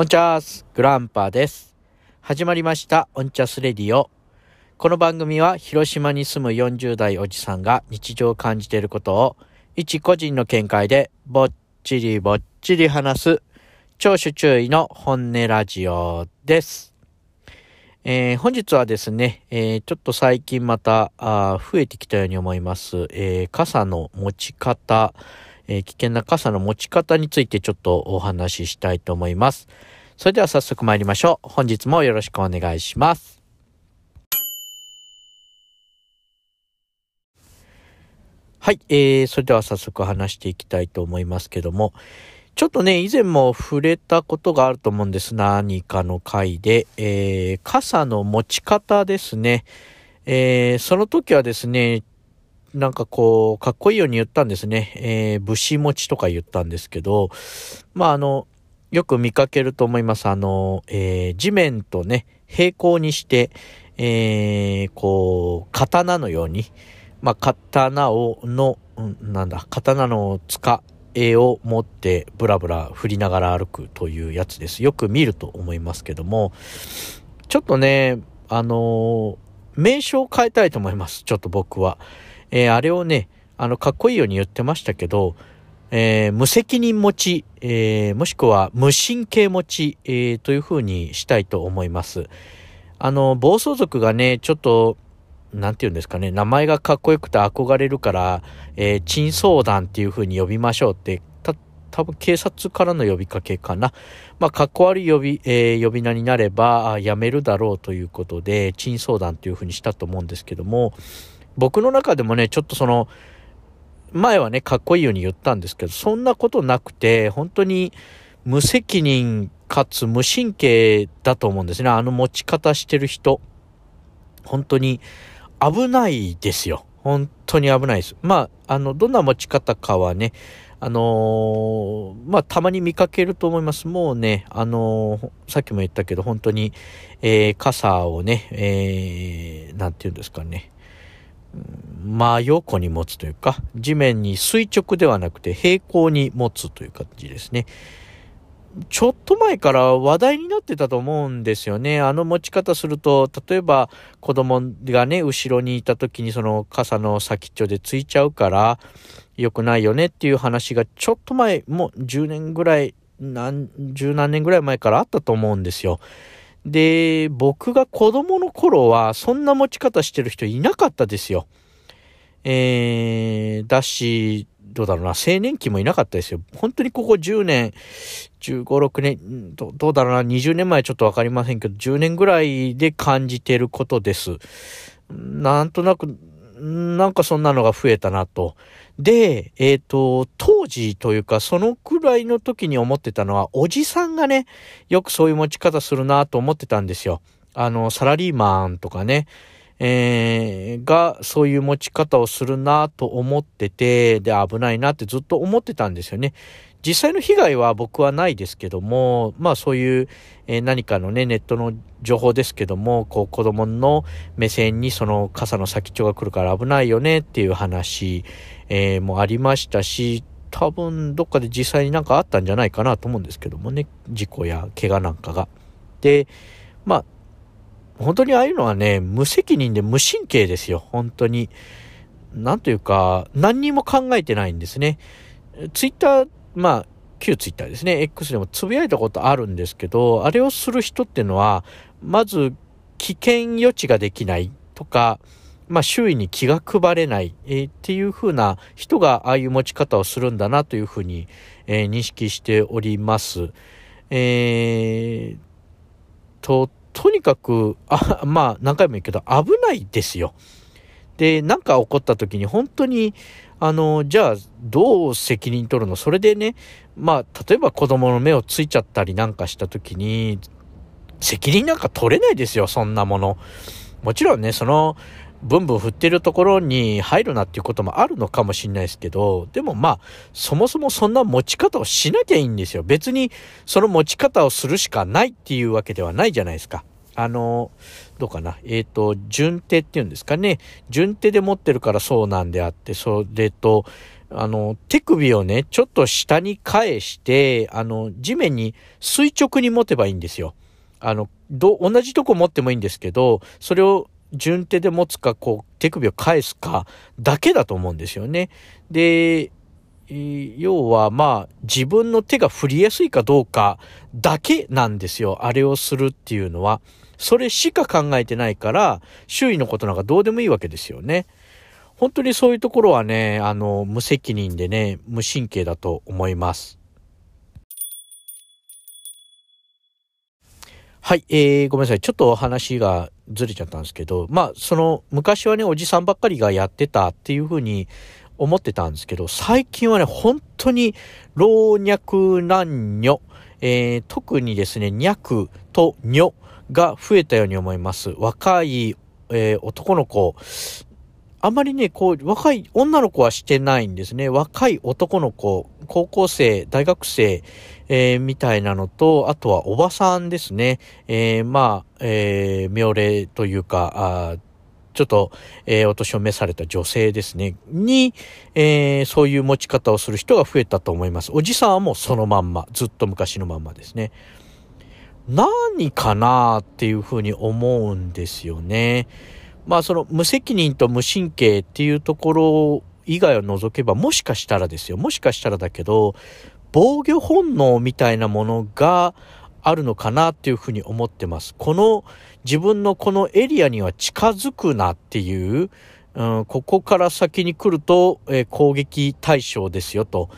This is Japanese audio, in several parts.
オンチャースグランパーです。始まりましたオンチャスレディオ。この番組は広島に住む40代おじさんが日常を感じていることを一個人の見解でぼっちりぼっちり話す聴取注意の本音ラジオです。えー、本日はですね、えー、ちょっと最近またあ増えてきたように思います、えー、傘の持ち方、え危険な傘の持ち方についてちょっとお話ししたいと思います。それでは早速参りましょう。本日もよろしくお願いします。はい、えー、それでは早速話していきたいと思いますけども、ちょっとね、以前も触れたことがあると思うんです。何かの回で、えー、傘の持ち方ですね。えー、その時はですね、なんかこう、かっこいいように言ったんですね。えー、武士持ちとか言ったんですけど、まああの、よく見かけると思います。あの、えー、地面とね、平行にして、えー、こう、刀のように、まあ、刀を、の、なんだ、刀の塚を持ってブラブラ振りながら歩くというやつです。よく見ると思いますけども、ちょっとね、あの名称を変えたいと思います。ちょっと僕は。えー、あれをね、あの、かっこいいように言ってましたけど、えー、無責任持ち、えー、もしくは無神経持ち、えー、というふうにしたいと思います。あの、暴走族がね、ちょっと、なんて言うんですかね、名前がかっこよくて憧れるから、えー、珍相談っていうふうに呼びましょうって、た、多分警察からの呼びかけかな。まあ、かっこ悪い呼び、えー、呼び名になれば、やめるだろうということで、珍相談っていうふうにしたと思うんですけども、僕の中でもね、ちょっとその、前はね、かっこいいように言ったんですけど、そんなことなくて、本当に無責任かつ無神経だと思うんですね。あの持ち方してる人。本当に危ないですよ。本当に危ないです。まあ、あの、どんな持ち方かはね、あのー、まあ、たまに見かけると思います。もうね、あのー、さっきも言ったけど、本当に、えー、傘をね、えー、なんて言うんですかね、真横に持つというか、地面に垂直ではなくて平行に持つという感じですね。ちょっと前から話題になってたと思うんですよね。あの持ち方すると、例えば子供がね、後ろにいた時にその傘の先っちょでついちゃうから、良くないよねっていう話がちょっと前、もう10年ぐらい、何、十何年ぐらい前からあったと思うんですよ。で、僕が子供の頃はそんな持ち方してる人いなかったですよ。えー、だし、どうだろうな、青年期もいなかったですよ。本当にここ10年、15、6年、どどうだろうな、20年前ちょっとわかりませんけど、10年ぐらいで感じてることです。なんとなく、なんかそんなのが増えたなと。で、えっ、ー、と、当時というか、そのくらいの時に思ってたのは、おじさんがね、よくそういう持ち方するなと思ってたんですよ。あの、サラリーマンとかね、えー、がそういう持ち方をするなと思ってて、で、危ないなってずっと思ってたんですよね。実際の被害は僕はないですけども、まあそういう、えー、何かのね、ネットの情報ですけども、こう子供の目線にその傘の先っちょが来るから危ないよねっていう話、えー、もありましたし、多分どっかで実際になんかあったんじゃないかなと思うんですけどもね、事故や怪我なんかが。で、まあ本当にああいうのはね、無責任で無神経ですよ。本当に。なんというか、何にも考えてないんですね。ツイッター、まあ、旧ツイッターですね。X でもつぶやいたことあるんですけど、あれをする人っていうのは、まず、危険予知ができないとか、まあ、周囲に気が配れない、えー、っていう風な人がああいう持ち方をするんだなというふうに、えー、認識しております。えー、と、とにかく、あ、まあ何回も言うけど危ないですよ。で、なんか起こった時に本当に、あの、じゃあどう責任取るの？それでね、まあ例えば子供の目をついちゃったりなんかした時に、責任なんか取れないですよ、そんなもの。もちろんね、その、ブンブン振ってるところに入るなっていうこともあるのかもしれないですけど、でもまあ、そもそもそんな持ち方をしなきゃいいんですよ。別にその持ち方をするしかないっていうわけではないじゃないですか。あの、どうかな。えっ、ー、と、順手っていうんですかね。順手で持ってるからそうなんであって、それと、あの、手首をね、ちょっと下に返して、あの、地面に垂直に持てばいいんですよ。あの、ど、同じとこ持ってもいいんですけど、それを順手で持つか、こう、手首を返すか、だけだと思うんですよね。で、要はまあ自分の手が振りやすいかどうかだけなんですよ。あれをするっていうのは。それしか考えてないから、周囲のことなんかどうでもいいわけですよね。本当にそういうところはね、あの、無責任でね、無神経だと思います。はい、えー、ごめんなさい。ちょっとお話がずれちゃったんですけど、まあ、その、昔はね、おじさんばっかりがやってたっていうふうに思ってたんですけど、最近はね、本当に老若男女、えー、特にですね、若と女が増えたように思います。若い、えー、男の子、あまりね、こう、若い女の子はしてないんですね。若い男の子、高校生、大学生、えー、みたいなのと、あとはおばさんですね。えー、まあ、えー、妙齢というか、あちょっと、えー、お年を召された女性ですね、に、えー、そういう持ち方をする人が増えたと思います。おじさんはもうそのまんま、ずっと昔のまんまですね。何かなっていうふうに思うんですよね。まあその無責任と無神経っていうところ以外を除けばもしかしたらですよ。もしかしたらだけど、防御本能みたいなものがあるのかなっていうふうに思ってます。この自分のこのエリアには近づくなっていう、うん、ここから先に来ると、えー、攻撃対象ですよと。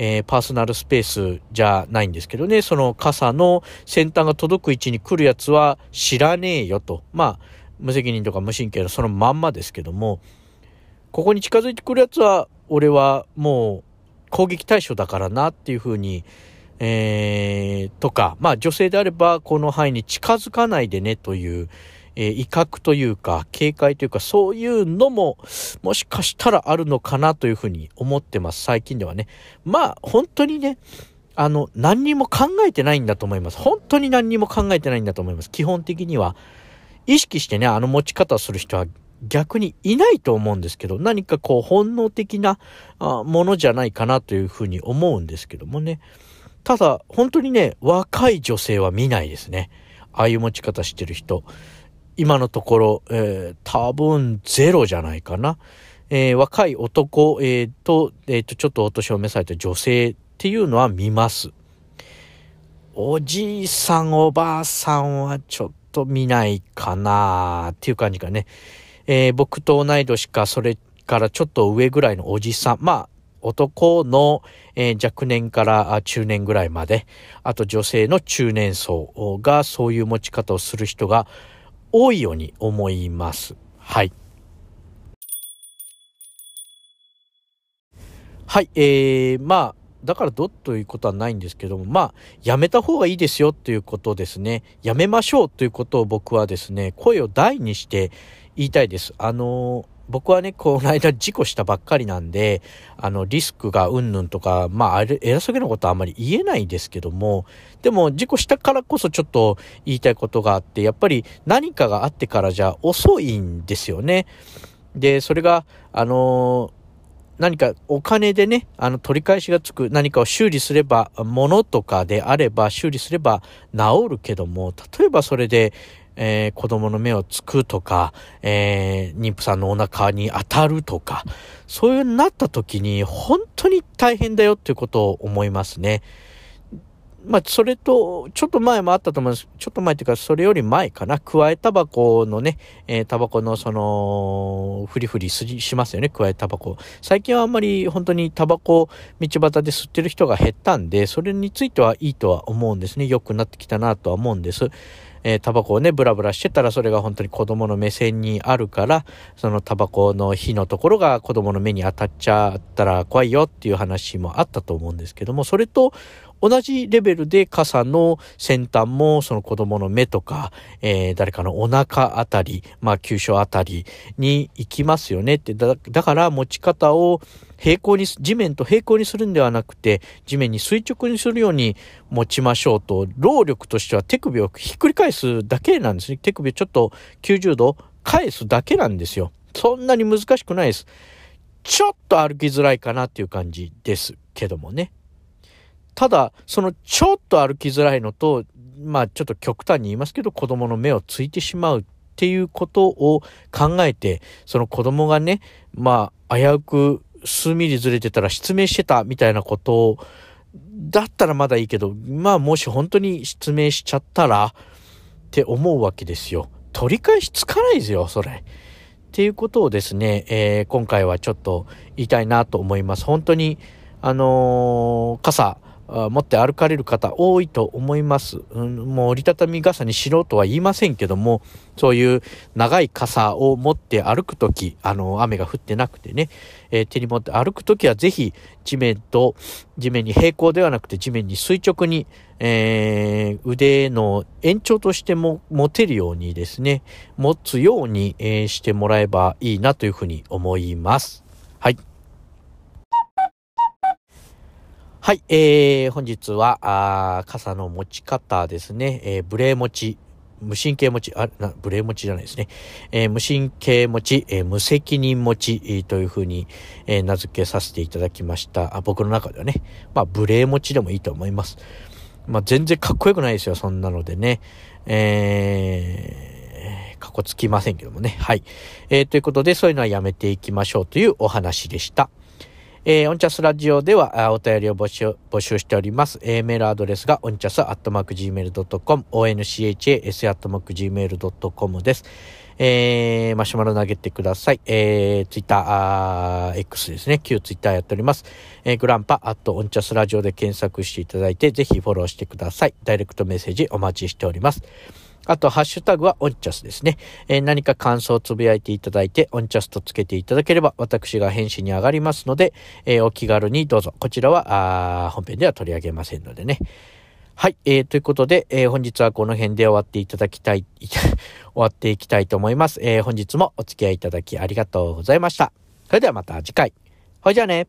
えー、パーソナルスペースじゃないんですけどね、その傘の先端が届く位置に来るやつは知らねえよと。まあ、無責任とか無神経のそのまんまですけども、ここに近づいてくるやつは、俺はもう攻撃対象だからなっていうふうに、えー、とか、まあ女性であればこの範囲に近づかないでねという、えー、威嚇というか警戒というかそういうのももしかしたらあるのかなというふうに思ってます。最近ではね。まあ本当にねあの何にも考えてないんだと思います。本当に何にも考えてないんだと思います。基本的には意識してねあの持ち方をする人は逆にいないと思うんですけど何かこう本能的なものじゃないかなというふうに思うんですけどもねただ、本当にね、若い女性は見ないですね。ああいう持ち方してる人。今のところ、えー、多分ゼロじゃないかな。えー、若い男、えー、と、えっ、と、ちょっとお年を召された女性っていうのは見ます。おじいさん、おばあさんはちょっと見ないかなっていう感じかね。え僕と同い年か、それからちょっと上ぐらいのおじさん。まあ、男の、えー、若年から中年ぐらいまで、あと女性の中年層がそういう持ち方をする人が多いように思います。はい。はい、えー、まあ、だからどということはないんですけども、まあ、やめた方がいいですよということですね。やめましょうということを僕はですね、声を大にして言いたいです。あの僕はね、この間事故したばっかりなんで、あの、リスクがうんぬんとか、まあ、あれ、偉そうげなことはあんまり言えないですけども、でも、事故したからこそちょっと言いたいことがあって、やっぱり何かがあってからじゃ遅いんですよね。で、それが、あの何かお金でね、あの取り返しがつく何かを修理すれば、物とかであれば修理すれば治るけども、例えばそれでえー、子供の目をつくとか、えー、妊婦さんのお腹に当たるとか、そういうなった時に本当に大変だよっていうことを思いますね。まあ、それと、ちょっと前もあったと思うんです。ちょっと前っていうか、それより前かな。加えタバコのね、えー、タバコのその、フリフリしますよね、加えタバコ。最近はあんまり本当にタバコ道端で吸ってる人が減ったんで、それについてはいいとは思うんですね。良くなってきたなとは思うんです。えー、タバコをね、ブラブラしてたら、それが本当に子供の目線にあるから、そのタバコの火のところが子供の目に当たっちゃったら怖いよっていう話もあったと思うんですけども、それと同じレベルで傘の先端もその子供の目とか、えー、誰かのお腹あたり、まあ、急所あたりに行きますよねって。だから持ち方を平行に、地面と平行にするんではなくて、地面に垂直にするように持ちましょうと、労力としては手首をひっくり返すだけなんですね。手首をちょっと90度返すだけなんですよ。そんなに難しくないです。ちょっと歩きづらいかなっていう感じですけどもね。ただ、そのちょっと歩きづらいのと、まあちょっと極端に言いますけど、子供の目をついてしまうっていうことを考えて、その子供がね、まあ危うく数ミリずれてたら失明してたみたいなことを、だったらまだいいけど、まあもし本当に失明しちゃったらって思うわけですよ。取り返しつかないですよ、それ。っていうことをですね、えー、今回はちょっと言いたいなと思います。本当に、あのー、傘、持って歩かれる方多いと思います。うん、もう折りたたみ傘にしろとは言いませんけども、そういう長い傘を持って歩くとき、あの、雨が降ってなくてね、えー、手に持って歩くときはぜひ地面と、地面に平行ではなくて地面に垂直に、えー、腕の延長としても持てるようにですね、持つように、えー、してもらえばいいなというふうに思います。はい。えー、本日は、あ傘の持ち方ですね、えー、ブレー持ち、無神経持ち、あ、な、ブレー持ちじゃないですね。えー、無神経持ち、えー、無責任持ち、えー、というふうに、えー、名付けさせていただきましたあ。僕の中ではね、まあ、ブレー持ちでもいいと思います。まあ、全然かっこよくないですよ、そんなのでね。えー、かっこつきませんけどもね。はい。えー、ということで、そういうのはやめていきましょうというお話でした。えー、オンチャスラジオではお便りを募集募集しております。えー、メールアドレスがオンチャスアットマーク Gmail.com、onchas アットマーク Gmail.com です。えー、マシュマロ投げてください。えー、ツイッター、X ですね。旧ツイッターやっております。えー、グランパ、アットオンチャスラジオで検索していただいて、ぜひフォローしてください。ダイレクトメッセージお待ちしております。あと、ハッシュタグはオンチャスですね。えー、何か感想をつぶやいていただいて、オンチャスとつけていただければ、私が返信に上がりますので、えー、お気軽にどうぞ。こちらは、あ本編では取り上げませんのでね。はい。えー、ということで、えー、本日はこの辺で終わっていただきたい、終わっていきたいと思います。えー、本日もお付き合いいただきありがとうございました。それではまた次回。ほいじゃあね。